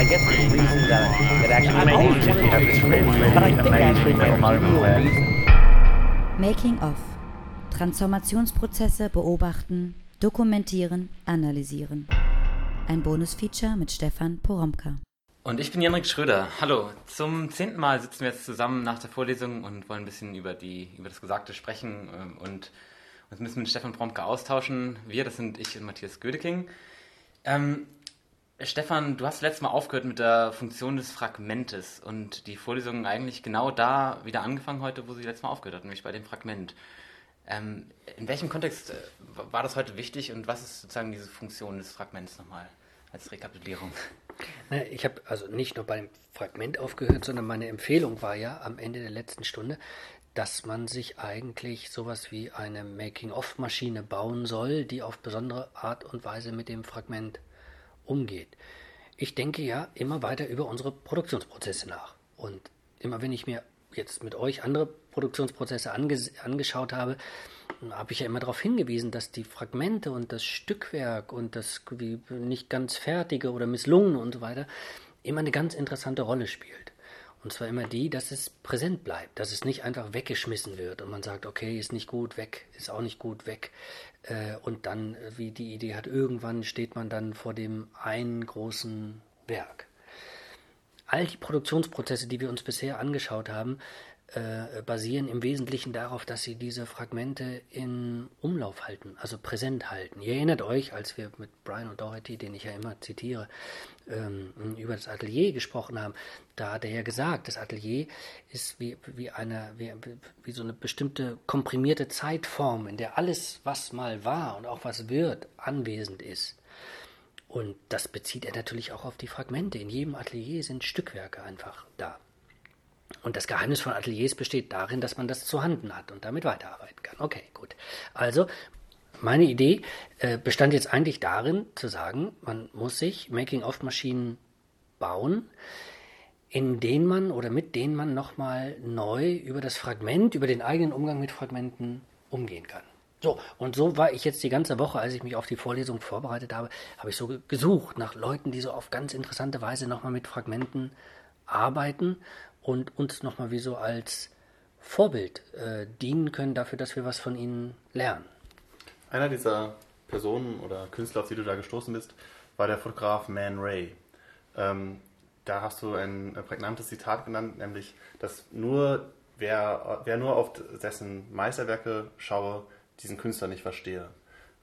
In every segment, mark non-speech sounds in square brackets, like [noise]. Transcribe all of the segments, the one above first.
I guess the reason that, that actually I've always wanted to explain, but I think actually the real reason. Making of. Transformationsprozesse beobachten, dokumentieren, analysieren. Ein Bonusfeature mit Stefan Poromka. Und ich bin Janrik Schröder. Hallo. Zum zehnten Mal sitzen wir jetzt zusammen nach der Vorlesung und wollen ein bisschen über, die, über das Gesagte sprechen ähm, und uns ein bisschen mit Stefan Poromka austauschen. Wir, das sind ich und Matthias Gödeking. Ähm, Stefan, du hast letztes Mal aufgehört mit der Funktion des Fragmentes und die Vorlesung eigentlich genau da wieder angefangen heute, wo sie letztes Mal aufgehört hat, nämlich bei dem Fragment. Ähm, in welchem Kontext äh, war das heute wichtig und was ist sozusagen diese Funktion des Fragments nochmal als Rekapitulierung? Ich habe also nicht nur beim Fragment aufgehört, sondern meine Empfehlung war ja am Ende der letzten Stunde, dass man sich eigentlich sowas wie eine Making-of-Maschine bauen soll, die auf besondere Art und Weise mit dem Fragment umgeht. Ich denke ja immer weiter über unsere Produktionsprozesse nach. Und immer wenn ich mir jetzt mit euch andere Produktionsprozesse ange angeschaut habe, habe ich ja immer darauf hingewiesen, dass die Fragmente und das Stückwerk und das nicht ganz fertige oder misslungene und so weiter immer eine ganz interessante Rolle spielt. Und zwar immer die, dass es präsent bleibt, dass es nicht einfach weggeschmissen wird und man sagt, okay, ist nicht gut, weg, ist auch nicht gut, weg. Äh, und dann, wie die Idee hat, irgendwann steht man dann vor dem einen großen Werk. All die Produktionsprozesse, die wir uns bisher angeschaut haben, äh, basieren im Wesentlichen darauf, dass sie diese Fragmente in Umlauf halten, also präsent halten. Ihr erinnert euch, als wir mit Brian und Doherty, den ich ja immer zitiere, ähm, über das Atelier gesprochen haben, da hat er ja gesagt, das Atelier ist wie, wie, eine, wie, wie so eine bestimmte komprimierte Zeitform, in der alles, was mal war und auch was wird, anwesend ist. Und das bezieht er natürlich auch auf die Fragmente. In jedem Atelier sind Stückwerke einfach da. Und das Geheimnis von Ateliers besteht darin, dass man das zu Handen hat und damit weiterarbeiten kann. Okay, gut. Also, meine Idee äh, bestand jetzt eigentlich darin, zu sagen, man muss sich Making-of-Maschinen bauen, in denen man oder mit denen man nochmal neu über das Fragment, über den eigenen Umgang mit Fragmenten umgehen kann. So, und so war ich jetzt die ganze Woche, als ich mich auf die Vorlesung vorbereitet habe, habe ich so gesucht nach Leuten, die so auf ganz interessante Weise nochmal mit Fragmenten arbeiten und uns nochmal wie so als Vorbild äh, dienen können dafür, dass wir was von ihnen lernen. Einer dieser Personen oder Künstler, auf die du da gestoßen bist, war der Fotograf Man Ray. Ähm, da hast du ein prägnantes Zitat genannt, nämlich, dass nur wer, wer nur auf dessen Meisterwerke schaue, diesen Künstler nicht verstehe.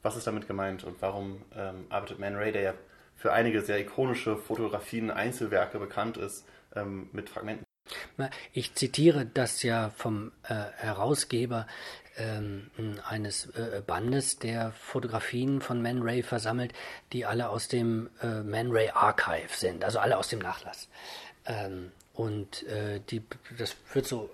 Was ist damit gemeint und warum ähm, arbeitet Man Ray, der ja für einige sehr ikonische Fotografien, Einzelwerke bekannt ist, ähm, mit Fragmenten? Ich zitiere das ja vom äh, Herausgeber ähm, eines äh, Bandes, der Fotografien von Man Ray versammelt, die alle aus dem äh, Man Ray Archive sind, also alle aus dem Nachlass. Ähm, und äh, die, das wird so,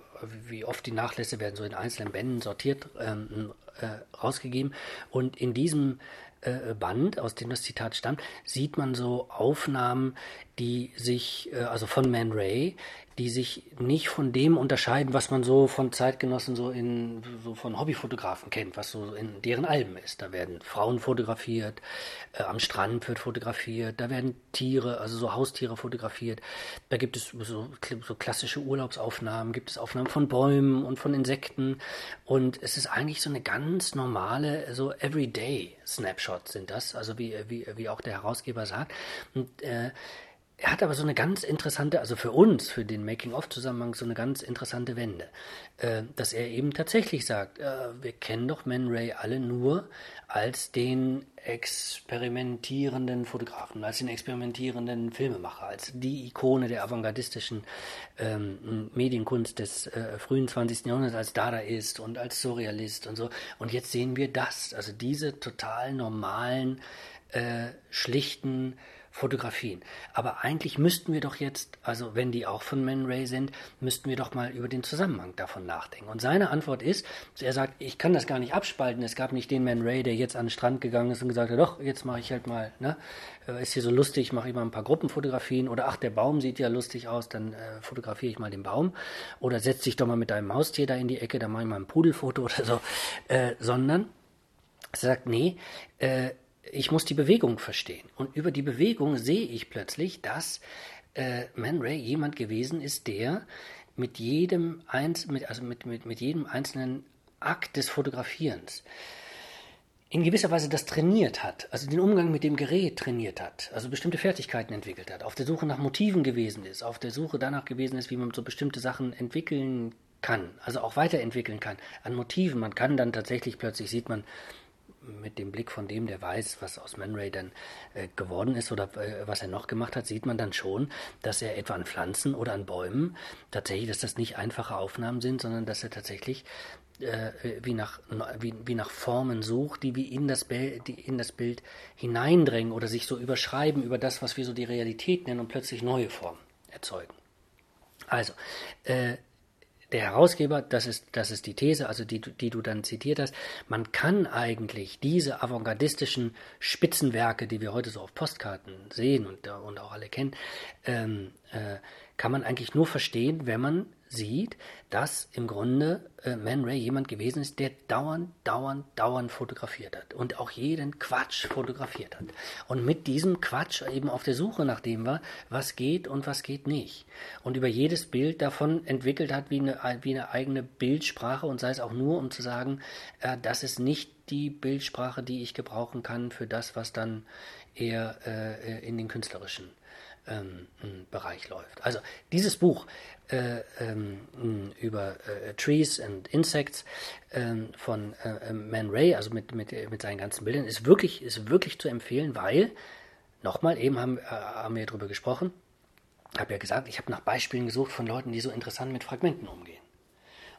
wie oft die Nachlässe werden so in einzelnen Bänden sortiert ähm, äh, rausgegeben. Und in diesem äh, Band, aus dem das Zitat stammt, sieht man so Aufnahmen, die sich, äh, also von Man Ray, die sich nicht von dem unterscheiden, was man so von Zeitgenossen so in so von Hobbyfotografen kennt, was so in deren Alben ist. Da werden Frauen fotografiert, äh, am Strand wird fotografiert, da werden Tiere, also so Haustiere fotografiert. Da gibt es so, so klassische Urlaubsaufnahmen, gibt es Aufnahmen von Bäumen und von Insekten und es ist eigentlich so eine ganz normale, so Everyday Snapshots sind das, also wie wie wie auch der Herausgeber sagt und äh, er hat aber so eine ganz interessante, also für uns, für den Making-of-Zusammenhang, so eine ganz interessante Wende. Äh, dass er eben tatsächlich sagt, äh, wir kennen doch Man Ray alle nur als den experimentierenden Fotografen, als den experimentierenden Filmemacher, als die Ikone der avantgardistischen ähm, Medienkunst des äh, frühen 20. Jahrhunderts, als Dada ist und als Surrealist und so. Und jetzt sehen wir das, also diese total normalen, äh, schlichten, Fotografien. Aber eigentlich müssten wir doch jetzt, also wenn die auch von Man Ray sind, müssten wir doch mal über den Zusammenhang davon nachdenken. Und seine Antwort ist, er sagt, ich kann das gar nicht abspalten. Es gab nicht den Man Ray, der jetzt an den Strand gegangen ist und gesagt hat, doch, jetzt mache ich halt mal, ne, äh, ist hier so lustig, mache ich mal ein paar Gruppenfotografien oder ach, der Baum sieht ja lustig aus, dann äh, fotografiere ich mal den Baum oder setz dich doch mal mit deinem Haustier da in die Ecke, dann mache ich mal ein Pudelfoto [laughs] oder so, äh, sondern er sagt, nee, äh, ich muss die Bewegung verstehen. Und über die Bewegung sehe ich plötzlich, dass äh, Man Ray jemand gewesen ist, der mit jedem, Einz mit, also mit, mit, mit jedem einzelnen Akt des Fotografierens in gewisser Weise das trainiert hat, also den Umgang mit dem Gerät trainiert hat, also bestimmte Fertigkeiten entwickelt hat, auf der Suche nach Motiven gewesen ist, auf der Suche danach gewesen ist, wie man so bestimmte Sachen entwickeln kann, also auch weiterentwickeln kann an Motiven. Man kann dann tatsächlich plötzlich sieht man mit dem Blick von dem, der weiß, was aus Man Ray dann äh, geworden ist oder äh, was er noch gemacht hat, sieht man dann schon, dass er etwa an Pflanzen oder an Bäumen tatsächlich, dass das nicht einfache Aufnahmen sind, sondern dass er tatsächlich äh, wie, nach, wie, wie nach Formen sucht, die wie in das, Bild, die in das Bild hineindrängen oder sich so überschreiben über das, was wir so die Realität nennen und plötzlich neue Formen erzeugen. Also, äh, der Herausgeber, das ist, das ist die These, also die, die du dann zitiert hast, man kann eigentlich diese avantgardistischen Spitzenwerke, die wir heute so auf Postkarten sehen und, und auch alle kennen, ähm, äh, kann man eigentlich nur verstehen, wenn man sieht, dass im Grunde äh, Man Ray jemand gewesen ist, der dauernd, dauernd, dauernd fotografiert hat und auch jeden Quatsch fotografiert hat. Und mit diesem Quatsch eben auf der Suche nach dem war, was geht und was geht nicht. Und über jedes Bild davon entwickelt hat wie eine, wie eine eigene Bildsprache und sei es auch nur, um zu sagen, äh, das ist nicht die Bildsprache, die ich gebrauchen kann für das, was dann eher äh, in den künstlerischen ähm, Bereich läuft. Also dieses Buch äh, ähm, über äh, Trees and Insects ähm, von äh, äh, Man Ray, also mit, mit, mit seinen ganzen Bildern, ist wirklich, ist wirklich zu empfehlen, weil, nochmal, eben haben, äh, haben wir darüber gesprochen, habe ja gesagt, ich habe nach Beispielen gesucht von Leuten, die so interessant mit Fragmenten umgehen.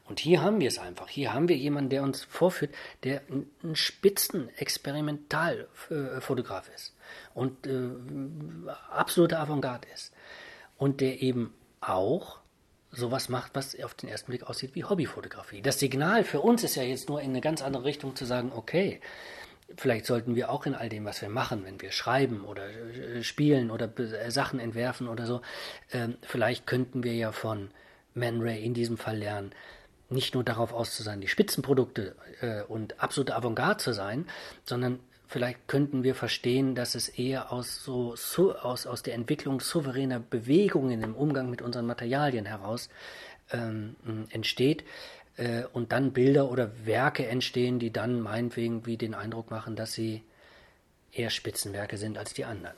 Und hier haben wir es einfach. Hier haben wir jemanden, der uns vorführt, der ein Spitzen-Experimentalfotograf ist und äh, absolute Avantgarde ist. Und der eben auch sowas macht, was auf den ersten Blick aussieht wie Hobbyfotografie. Das Signal für uns ist ja jetzt nur in eine ganz andere Richtung zu sagen, okay, vielleicht sollten wir auch in all dem, was wir machen, wenn wir schreiben oder äh, spielen oder äh, Sachen entwerfen oder so, äh, vielleicht könnten wir ja von Man Ray in diesem Fall lernen, nicht nur darauf aus zu sein, die Spitzenprodukte äh, und absolute Avantgarde zu sein, sondern vielleicht könnten wir verstehen, dass es eher aus, so, so, aus, aus der Entwicklung souveräner Bewegungen im Umgang mit unseren Materialien heraus ähm, entsteht äh, und dann Bilder oder Werke entstehen, die dann meinetwegen wie den Eindruck machen, dass sie eher Spitzenwerke sind als die anderen.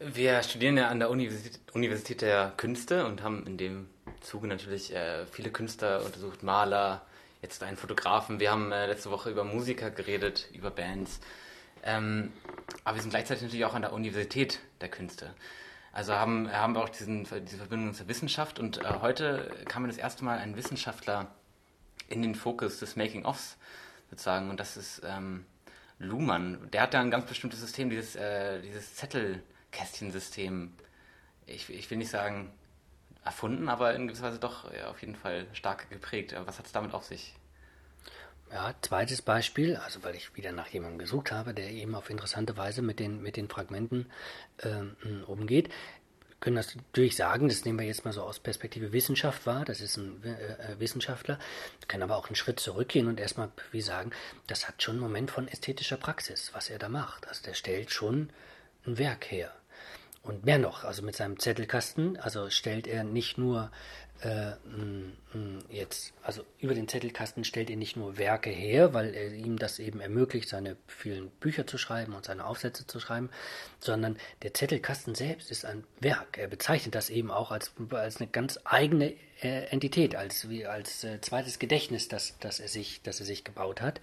Wir studieren ja an der Universität, Universität der Künste und haben in dem Zuge natürlich äh, viele Künstler untersucht, Maler, jetzt einen Fotografen. Wir haben äh, letzte Woche über Musiker geredet, über Bands. Ähm, aber wir sind gleichzeitig natürlich auch an der Universität der Künste. Also haben, haben wir auch diesen, diese Verbindung zur Wissenschaft und äh, heute kam mir das erste Mal ein Wissenschaftler in den Fokus des Making-ofs sozusagen und das ist ähm, Luhmann. Der hat da ein ganz bestimmtes System, dieses, äh, dieses Zettelkästchensystem. Ich, ich will nicht sagen erfunden, aber in gewisser Weise doch ja, auf jeden Fall stark geprägt. Was hat es damit auf sich? Ja, zweites Beispiel, also weil ich wieder nach jemandem gesucht habe, der eben auf interessante Weise mit den, mit den Fragmenten ähm, umgeht. Wir können das natürlich sagen, das nehmen wir jetzt mal so aus Perspektive Wissenschaft wahr, das ist ein äh, äh Wissenschaftler, wir können aber auch einen Schritt zurückgehen und erstmal wie sagen, das hat schon einen Moment von ästhetischer Praxis, was er da macht. Also der stellt schon ein Werk her. Und mehr noch, also mit seinem Zettelkasten, also stellt er nicht nur äh, jetzt, also über den Zettelkasten stellt er nicht nur Werke her, weil er ihm das eben ermöglicht, seine vielen Bücher zu schreiben und seine Aufsätze zu schreiben, sondern der Zettelkasten selbst ist ein Werk. Er bezeichnet das eben auch als, als eine ganz eigene äh, Entität, als, wie, als äh, zweites Gedächtnis, das, das, er sich, das er sich gebaut hat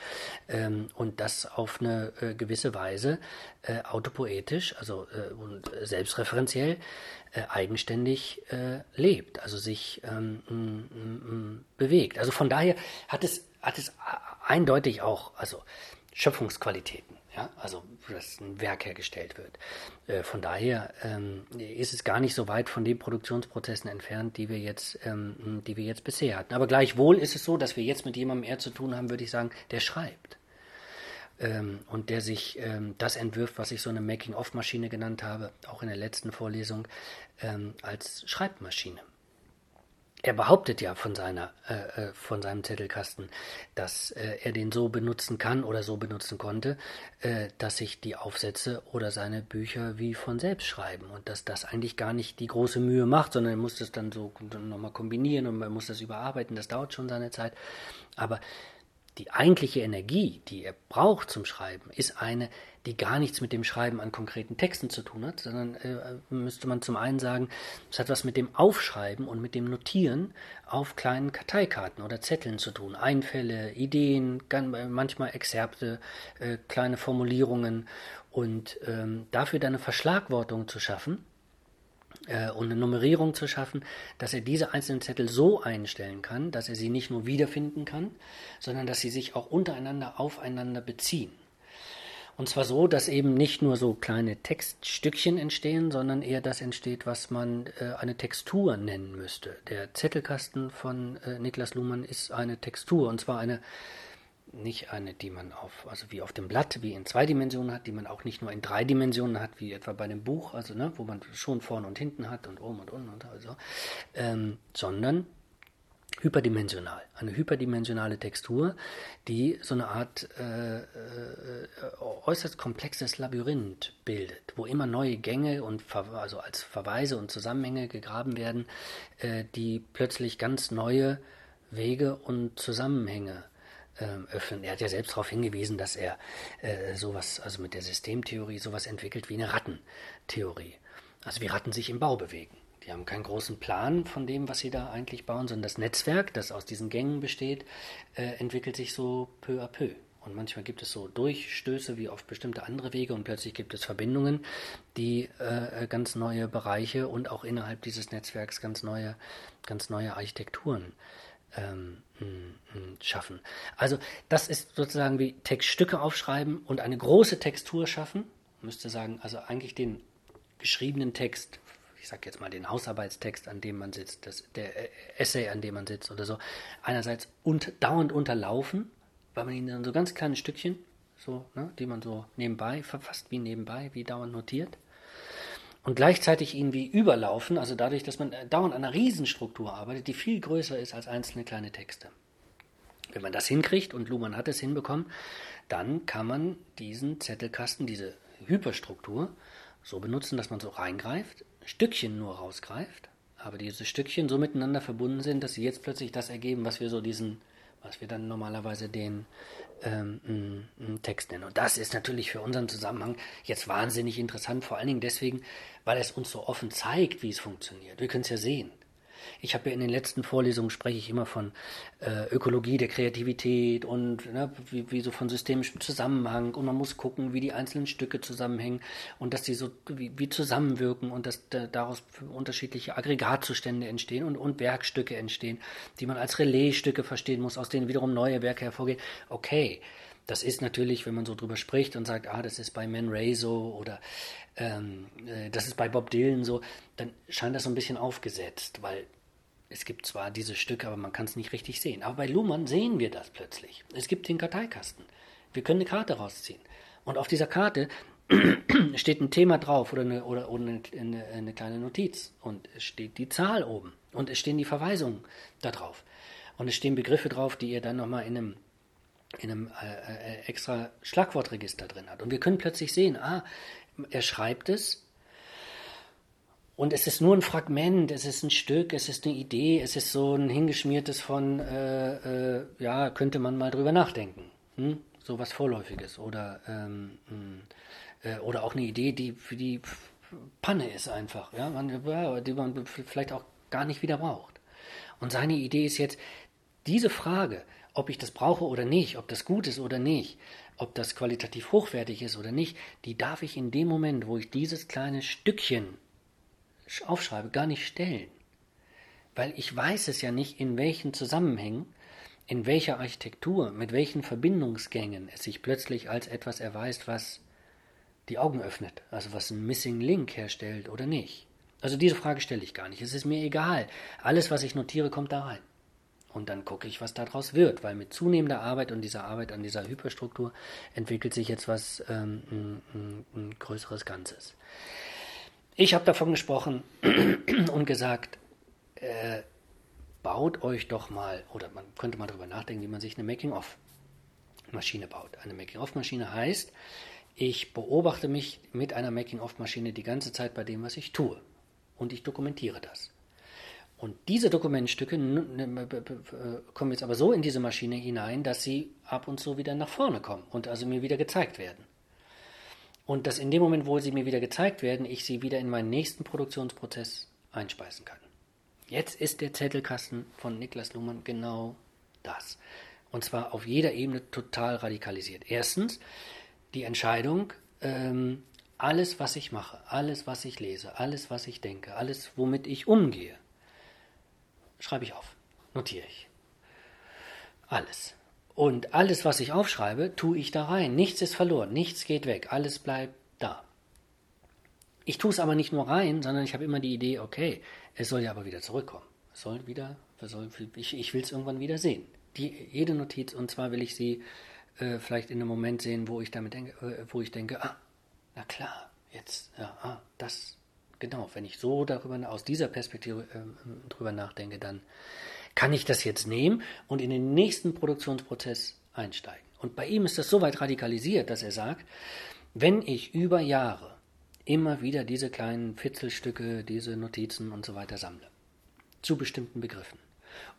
ähm, und das auf eine äh, gewisse Weise äh, autopoetisch, also äh, und selbstreferenziell äh, eigenständig lebt, also sich ähm, m, m, bewegt. Also von daher hat es, hat es eindeutig auch also Schöpfungsqualitäten ja, also dass ein Werk hergestellt wird. Äh, von daher ähm, ist es gar nicht so weit von den Produktionsprozessen entfernt, die wir jetzt, ähm, die wir jetzt bisher hatten. Aber gleichwohl ist es so, dass wir jetzt mit jemandem eher zu tun haben, würde ich sagen, der schreibt. Ähm, und der sich ähm, das entwirft, was ich so eine Making-of-Maschine genannt habe, auch in der letzten Vorlesung, ähm, als Schreibmaschine. er behauptet ja von seiner, äh, äh, von seinem Zettelkasten, dass äh, er den so benutzen kann oder so benutzen konnte, äh, dass sich die Aufsätze oder seine Bücher wie von selbst schreiben und dass das eigentlich gar nicht die große Mühe macht, sondern er muss das dann so nochmal kombinieren und man muss das überarbeiten. Das dauert schon seine Zeit. Aber die eigentliche Energie, die er braucht zum Schreiben, ist eine, die gar nichts mit dem Schreiben an konkreten Texten zu tun hat, sondern äh, müsste man zum einen sagen, es hat was mit dem Aufschreiben und mit dem Notieren auf kleinen Karteikarten oder Zetteln zu tun. Einfälle, Ideen, manchmal Exzerpte, äh, kleine Formulierungen und ähm, dafür dann eine Verschlagwortung zu schaffen, äh, und eine Nummerierung zu schaffen, dass er diese einzelnen Zettel so einstellen kann, dass er sie nicht nur wiederfinden kann, sondern dass sie sich auch untereinander aufeinander beziehen. Und zwar so, dass eben nicht nur so kleine Textstückchen entstehen, sondern eher das entsteht, was man äh, eine Textur nennen müsste. Der Zettelkasten von äh, Niklas Luhmann ist eine Textur, und zwar eine nicht eine, die man auf, also wie auf dem Blatt, wie in zwei Dimensionen hat, die man auch nicht nur in drei Dimensionen hat, wie etwa bei einem Buch, also ne, wo man schon vorne und hinten hat und oben und unten und also, ähm, sondern hyperdimensional, eine hyperdimensionale Textur, die so eine Art äh, äh, äußerst komplexes Labyrinth bildet, wo immer neue Gänge und also als Verweise und Zusammenhänge gegraben werden, äh, die plötzlich ganz neue Wege und Zusammenhänge öffnen. Er hat ja selbst darauf hingewiesen, dass er äh, sowas, also mit der Systemtheorie, sowas entwickelt wie eine Rattentheorie. Also wie Ratten sich im Bau bewegen. Die haben keinen großen Plan von dem, was sie da eigentlich bauen, sondern das Netzwerk, das aus diesen Gängen besteht, äh, entwickelt sich so peu à peu. Und manchmal gibt es so Durchstöße wie auf bestimmte andere Wege und plötzlich gibt es Verbindungen, die äh, ganz neue Bereiche und auch innerhalb dieses Netzwerks ganz neue, ganz neue Architekturen ähm, schaffen. Also das ist sozusagen wie Textstücke aufschreiben und eine große Textur schaffen. Man müsste sagen, also eigentlich den geschriebenen Text, ich sage jetzt mal den Hausarbeitstext, an dem man sitzt, das, der Essay, an dem man sitzt oder so, einerseits und, dauernd unterlaufen, weil man ihn dann so ganz kleine Stückchen, so, ne, die man so nebenbei, fast wie nebenbei, wie dauernd notiert und gleichzeitig ihn wie überlaufen, also dadurch, dass man dauernd an einer Riesenstruktur arbeitet, die viel größer ist als einzelne kleine Texte. Wenn man das hinkriegt, und Luhmann hat es hinbekommen, dann kann man diesen Zettelkasten, diese Hyperstruktur, so benutzen, dass man so reingreift, Stückchen nur rausgreift, aber diese Stückchen so miteinander verbunden sind, dass sie jetzt plötzlich das ergeben, was wir so diesen, was wir dann normalerweise den ähm, Text nennen. Und das ist natürlich für unseren Zusammenhang jetzt wahnsinnig interessant, vor allen Dingen deswegen, weil es uns so offen zeigt, wie es funktioniert. Wir können es ja sehen. Ich habe ja in den letzten Vorlesungen spreche ich immer von äh, Ökologie der Kreativität und ne, wie, wie, so von systemischem Zusammenhang und man muss gucken, wie die einzelnen Stücke zusammenhängen und dass die so wie, wie zusammenwirken und dass da, daraus unterschiedliche Aggregatzustände entstehen und, und Werkstücke entstehen, die man als Relaisstücke verstehen muss, aus denen wiederum neue Werke hervorgehen. Okay, das ist natürlich, wenn man so drüber spricht und sagt, ah, das ist bei Man Ray so oder ähm, äh, das ist bei Bob Dylan so, dann scheint das so ein bisschen aufgesetzt, weil es gibt zwar diese Stücke, aber man kann es nicht richtig sehen. Aber bei Luhmann sehen wir das plötzlich. Es gibt den Karteikasten. Wir können eine Karte rausziehen. Und auf dieser Karte [clears throat] steht ein Thema drauf oder eine, oder, oder eine, eine, eine, kleine Notiz. Und es steht die Zahl oben. Und es stehen die Verweisungen da drauf. Und es stehen Begriffe drauf, die ihr dann nochmal in einem, in einem äh, äh, extra Schlagwortregister drin habt. Und wir können plötzlich sehen, ah, er schreibt es und es ist nur ein Fragment, es ist ein Stück, es ist eine Idee, es ist so ein hingeschmiertes von, äh, äh, ja, könnte man mal drüber nachdenken. Hm? So was Vorläufiges oder, ähm, hm, äh, oder auch eine Idee, die für die Panne ist einfach, ja, man, die man vielleicht auch gar nicht wieder braucht. Und seine Idee ist jetzt, diese Frage, ob ich das brauche oder nicht, ob das gut ist oder nicht, ob das qualitativ hochwertig ist oder nicht, die darf ich in dem Moment, wo ich dieses kleine Stückchen aufschreibe, gar nicht stellen. Weil ich weiß es ja nicht, in welchen Zusammenhängen, in welcher Architektur, mit welchen Verbindungsgängen es sich plötzlich als etwas erweist, was die Augen öffnet, also was ein Missing Link herstellt oder nicht. Also diese Frage stelle ich gar nicht. Es ist mir egal. Alles, was ich notiere, kommt da rein. Und dann gucke ich, was daraus wird, weil mit zunehmender Arbeit und dieser Arbeit an dieser Hyperstruktur entwickelt sich jetzt was ähm, ein, ein, größeres Ganzes. Ich habe davon gesprochen [clears throat] und gesagt, äh, baut euch doch mal, oder man könnte mal darüber nachdenken, wie man sich eine Making-of-Maschine baut. Eine Making-of-Maschine heißt, ich beobachte mich mit einer Making-of-Maschine die ganze Zeit bei dem, was ich tue. Und ich dokumentiere das. Und diese Dokumentstücke kommen jetzt aber so in diese Maschine hinein, dass sie ab und zu wieder nach vorne kommen und also mir wieder gezeigt werden. Und dass in dem Moment, wo sie mir wieder gezeigt werden, ich sie wieder in meinen nächsten Produktionsprozess einspeisen kann. Jetzt ist der Zettelkasten von Niklas Luhmann genau das. Und zwar auf jeder Ebene total radikalisiert. Erstens die Entscheidung, ähm, alles, was ich mache, alles, was ich lese, alles, was ich denke, alles, womit ich umgehe, schreibe ich auf, notiere ich. Alles. Und alles, was ich aufschreibe, tue ich da rein. Nichts ist verloren, nichts geht weg, alles bleibt da. Ich tue es aber nicht nur rein, sondern ich habe immer die Idee, okay, es soll ja aber wieder zurückkommen. Es soll wieder, soll, ich, ich will es irgendwann wieder sehen. Die, jede Notiz, und zwar will ich sie äh, vielleicht in einem Moment sehen, wo ich damit denke, äh, wo ich denke, ah, na klar, jetzt, ja, ah, das, genau, wenn ich so darüber, aus dieser Perspektive äh, drüber nachdenke, dann kann ich das jetzt nehmen und in den nächsten Produktionsprozess einsteigen. Und bei ihm ist das so weit radikalisiert, dass er sagt, wenn ich über Jahre immer wieder diese kleinen Fitzelstücke, diese Notizen und so weiter sammle, zu bestimmten Begriffen,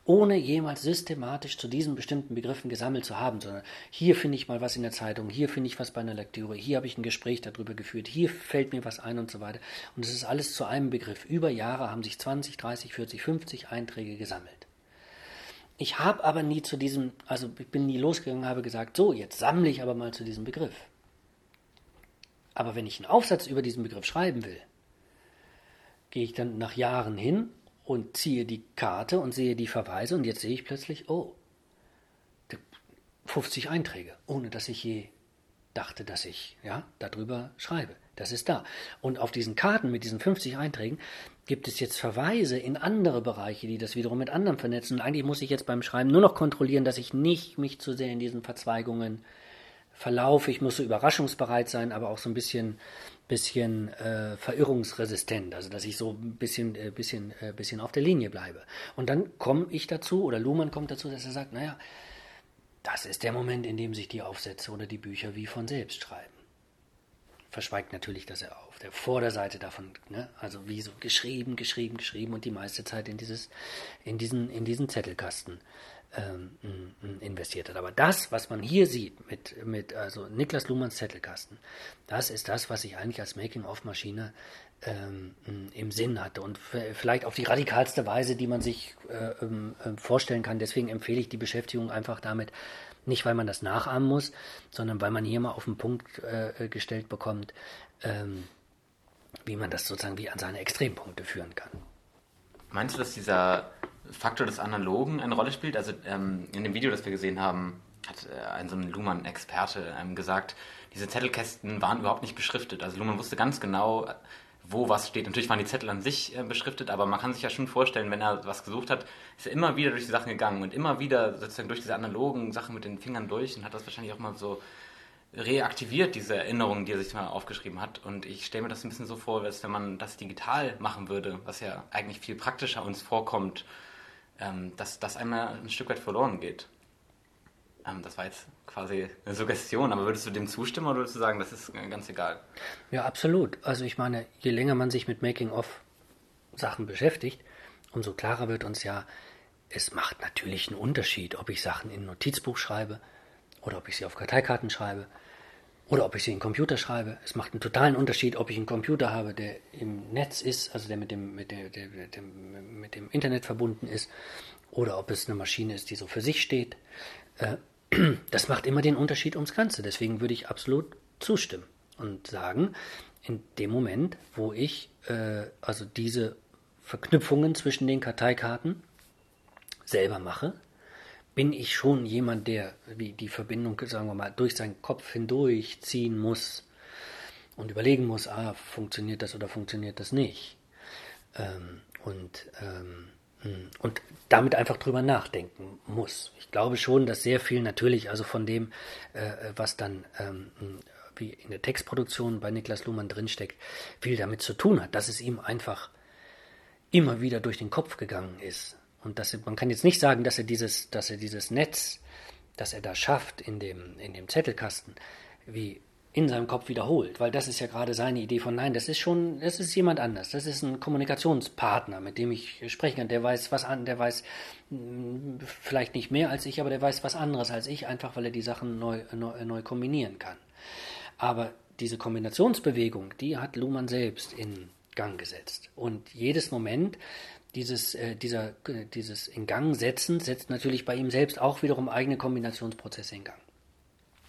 ohne jemals systematisch zu diesen bestimmten Begriffen gesammelt zu haben, sondern hier finde ich mal was in der Zeitung, hier finde ich was bei einer Lektüre, hier habe ich ein Gespräch darüber geführt, hier fällt mir was ein und so weiter. Und es ist alles zu einem Begriff. Über Jahre haben sich 20, 30, 40, 50 Einträge gesammelt. Ich habe aber nie zu diesem, also ich bin nie losgegangen, habe gesagt, so, jetzt sammle ich aber mal zu diesem Begriff. Aber wenn ich einen Aufsatz über diesen Begriff schreiben will, gehe ich dann nach Jahren hin und ziehe die Karte und sehe die Verweise und jetzt sehe ich plötzlich, oh, 50 Einträge, ohne dass ich je dachte, dass ich ja, darüber schreibe. Das ist da. Und auf diesen Karten mit diesen 50 Einträgen gibt es jetzt Verweise in andere Bereiche, die das wiederum mit anderen vernetzen. Und eigentlich muss ich jetzt beim Schreiben nur noch kontrollieren, dass ich nicht mich zu sehr in diesen Verzweigungen verlaufe. Ich muss so überraschungsbereit sein, aber auch so ein bisschen bisschen äh, verirrungsresistent, also dass ich so ein bisschen, äh, bisschen, äh, bisschen auf der Linie bleibe. Und dann komme ich dazu, oder Luhmann kommt dazu, dass er sagt, naja, das ist der Moment, in dem sich die Aufsätze oder die Bücher wie von selbst schreiben. Verschweigt natürlich, dass er auf der Vorderseite davon, ne, also wie so geschrieben, geschrieben, geschrieben und die meiste Zeit in dieses, in diesen, in diesen Zettelkasten investiert hat. Aber das, was man hier sieht mit, mit also Niklas Luhmanns Zettelkasten, das ist das, was ich eigentlich als Making-of-Maschine ähm, im Sinn hatte und vielleicht auf die radikalste Weise, die man sich äh, äh, vorstellen kann. Deswegen empfehle ich die Beschäftigung einfach damit, nicht weil man das nachahmen muss, sondern weil man hier mal auf den Punkt äh, gestellt bekommt, ähm, wie man das sozusagen wie an seine Extrempunkte führen kann. Meinst du, dass dieser Faktor des Analogen eine Rolle spielt. Also ähm, in dem Video, das wir gesehen haben, hat äh, ein so ein Luhmann-Experte ähm, gesagt, diese Zettelkästen waren überhaupt nicht beschriftet. Also Luhmann wusste ganz genau, wo was steht. Natürlich waren die Zettel an sich äh, beschriftet, aber man kann sich ja schon vorstellen, wenn er was gesucht hat, ist er immer wieder durch die Sachen gegangen und immer wieder sozusagen durch diese analogen Sachen mit den Fingern durch und hat das wahrscheinlich auch mal so reaktiviert, diese Erinnerungen, die er sich mal aufgeschrieben hat. Und ich stelle mir das ein bisschen so vor, als wenn man das digital machen würde, was ja eigentlich viel praktischer uns vorkommt ähm, dass das einmal ein Stück weit verloren geht. Ähm, das war jetzt quasi eine Suggestion, aber würdest du dem zustimmen oder würdest du sagen, das ist äh, ganz egal? Ja, absolut. Also ich meine, je länger man sich mit Making-of-Sachen beschäftigt, umso klarer wird uns ja, es macht natürlich einen Unterschied, ob ich Sachen in ein Notizbuch schreibe oder ob ich sie auf Karteikarten schreibe oder ob ich sie in den Computer schreibe. Es macht einen totalen Unterschied, ob ich einen Computer habe, der im Netz ist, also der mit dem, mit, der, der, der, mit dem Internet verbunden ist, oder ob es eine Maschine ist, die so für sich steht. Äh, [clears throat] das macht immer den Unterschied ums Ganze. Deswegen würde ich absolut zustimmen und sagen, in dem Moment, wo ich äh, also diese Verknüpfungen zwischen den Karteikarten selber mache, bin ich schon jemand, der die Verbindung, sagen wir mal, durch seinen Kopf hindurch ziehen muss und überlegen muss, ah, funktioniert das oder funktioniert das nicht. Ähm, und, ähm, hm, und damit einfach drüber nachdenken muss. Ich glaube schon, dass sehr viel natürlich, also von dem, äh, was dann ähm, hm, wie in der Textproduktion bei Niklas Luhmann drinsteckt, viel damit zu tun hat, dass es ihm einfach immer wieder durch den Kopf gegangen ist Und dass er, man kann jetzt nicht sagen, dass er dieses, dass er dieses Netz, das er da schafft in dem, in dem Zettelkasten, wie in seinem Kopf wiederholt, weil das ist ja gerade seine Idee von nein, das ist schon, das ist jemand anders, das ist ein Kommunikationspartner, mit dem ich sprechen kann, der weiß was an, der weiß mh, vielleicht nicht mehr als ich, aber der weiß was anderes als ich, einfach weil er die Sachen neu, neu, neu kombinieren kann. Aber diese Kombinationsbewegung, die hat Luhmann selbst in Gang gesetzt. Und jedes Moment dieses, äh, dieser, äh, dieses in Gang setzen, setzt natürlich bei ihm selbst auch wiederum eigene Kombinationsprozesse in Gang.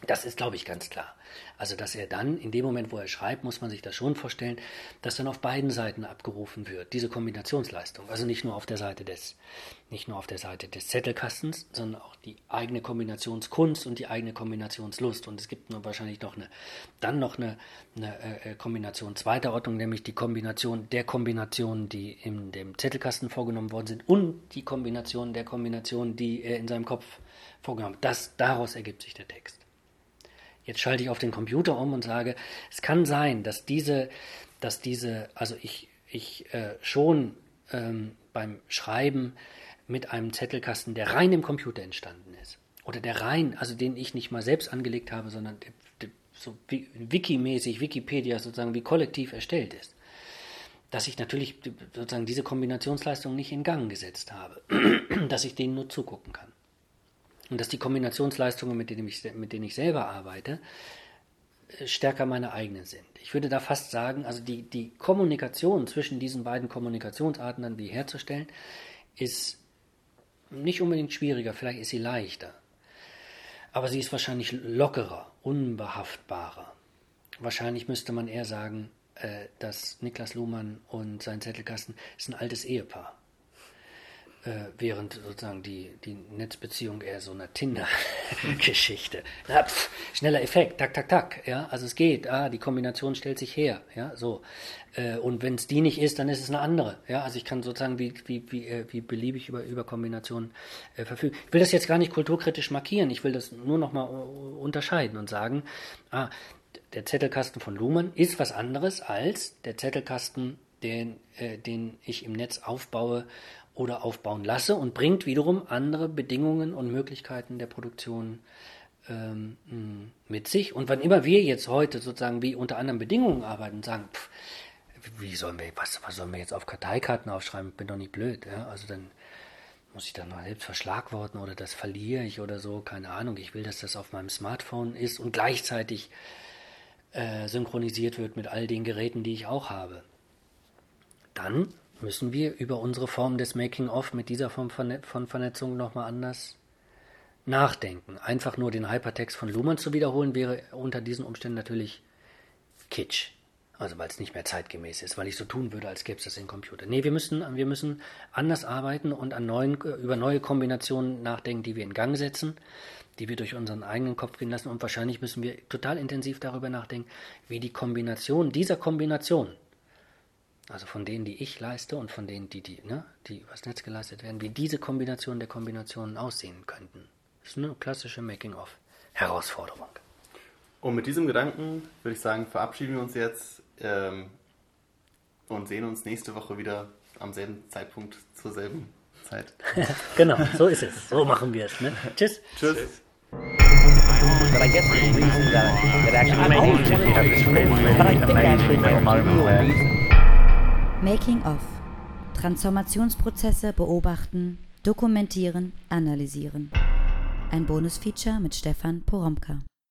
Das ist, glaube ich, ganz klar. Also, dass er dann, in dem Moment, wo er schreibt, muss man sich das schon vorstellen, dass dann auf beiden Seiten abgerufen wird, diese Kombinationsleistung. Also nicht nur auf der Seite des, nicht nur auf der Seite des Zettelkastens, sondern auch die eigene Kombinationskunst und die eigene Kombinationslust. Und es gibt nur wahrscheinlich noch eine, dann noch eine, eine äh, Kombination zweiter Ordnung, nämlich die Kombination der Kombinationen, die in dem Zettelkasten vorgenommen worden sind und die Kombination der Kombinationen, die er in seinem Kopf vorgenommen hat. Das, daraus ergibt sich der Text. Jetzt schalte ich auf den Computer um und sage, es kann sein, dass diese, dass diese, also ich, ich äh, schon ähm, beim Schreiben mit einem Zettelkasten, der rein im Computer entstanden ist, oder der rein, also den ich nicht mal selbst angelegt habe, sondern der, der, so wikimäßig, Wikipedia sozusagen wie kollektiv erstellt ist, dass ich natürlich sozusagen diese Kombinationsleistung nicht in Gang gesetzt habe, [clears throat] dass ich denen nur zugucken kann und dass die Kombinationsleistungen, mit denen ich, mit denen ich selber arbeite, äh, stärker meine eigenen sind. Ich würde da fast sagen, also die, die Kommunikation zwischen diesen beiden Kommunikationsarten dann wie herzustellen, ist nicht unbedingt schwieriger, vielleicht ist sie leichter. Aber sie ist wahrscheinlich lockerer, unbehaftbarer. Wahrscheinlich müsste man eher sagen, äh, dass Niklas Luhmann und sein Zettelkasten ist ein altes Ehepaar äh, während sozusagen die, die Netzbeziehung eher so eine Tinder-Geschichte. [laughs] schneller Effekt, tak, tak, tak, ja, also es geht, ah, die Kombination stellt sich her, ja, so. Äh, und wenn es die nicht ist, dann ist es eine andere, ja, also ich kann sozusagen wie, wie, wie, äh, wie beliebig über, über Kombinationen äh, verfügen. Ich will das jetzt gar nicht kulturkritisch markieren, ich will das nur nochmal unterscheiden und sagen, ah, der Zettelkasten von Luhmann ist was anderes als der Zettelkasten, den, äh, den ich im Netz aufbaue oder aufbauen lasse und bringt wiederum andere Bedingungen und Möglichkeiten der Produktion ähm, mit sich. Und wann immer wir jetzt heute sozusagen wie unter anderen Bedingungen arbeiten sagen, pff, wie sollen wir, was, was sollen wir jetzt auf Karteikarten aufschreiben? Bin doch nicht blöd. Ja? Also dann muss ich dann mal selbst verschlagworten oder das verliere ich oder so, keine Ahnung. Ich will, dass das auf meinem Smartphone ist und gleichzeitig äh, synchronisiert wird mit all den Geräten, die ich auch habe. Dann müssen wir über unsere Form des Making-of mit dieser Form von Vernetzung nochmal anders nachdenken. Einfach nur den Hypertext von Luhmann zu wiederholen, wäre unter diesen Umständen natürlich Kitsch. Also weil es nicht mehr zeitgemäß ist, weil ich so tun würde, als gäbe es das im Computer. Nee, wir müssen, wir müssen anders arbeiten und an neuen, über neue Kombinationen nachdenken, die wir in Gang setzen, die wir durch unseren eigenen Kopf gehen lassen. Und wahrscheinlich müssen wir total intensiv darüber nachdenken, wie die Kombination dieser Kombination also von denen, die ich leiste und von denen, die, die, ne, die übers Netz geleistet werden, wie diese Kombination der Kombinationen aussehen könnten. Das ist eine klassische Making-of-Herausforderung. Und mit diesem Gedanken würde ich sagen, verabschieden wir uns jetzt ähm, und sehen uns nächste Woche wieder am selben Zeitpunkt zur selben Zeit. genau, so ist es. So machen wir es. Ne? Tschüss. Tschüss. But I guess the reason that, that actually made me have this really amazing moment where Making of. Transformationsprozesse beobachten, dokumentieren, analysieren. Ein Bonusfeature mit Stefan Poromka.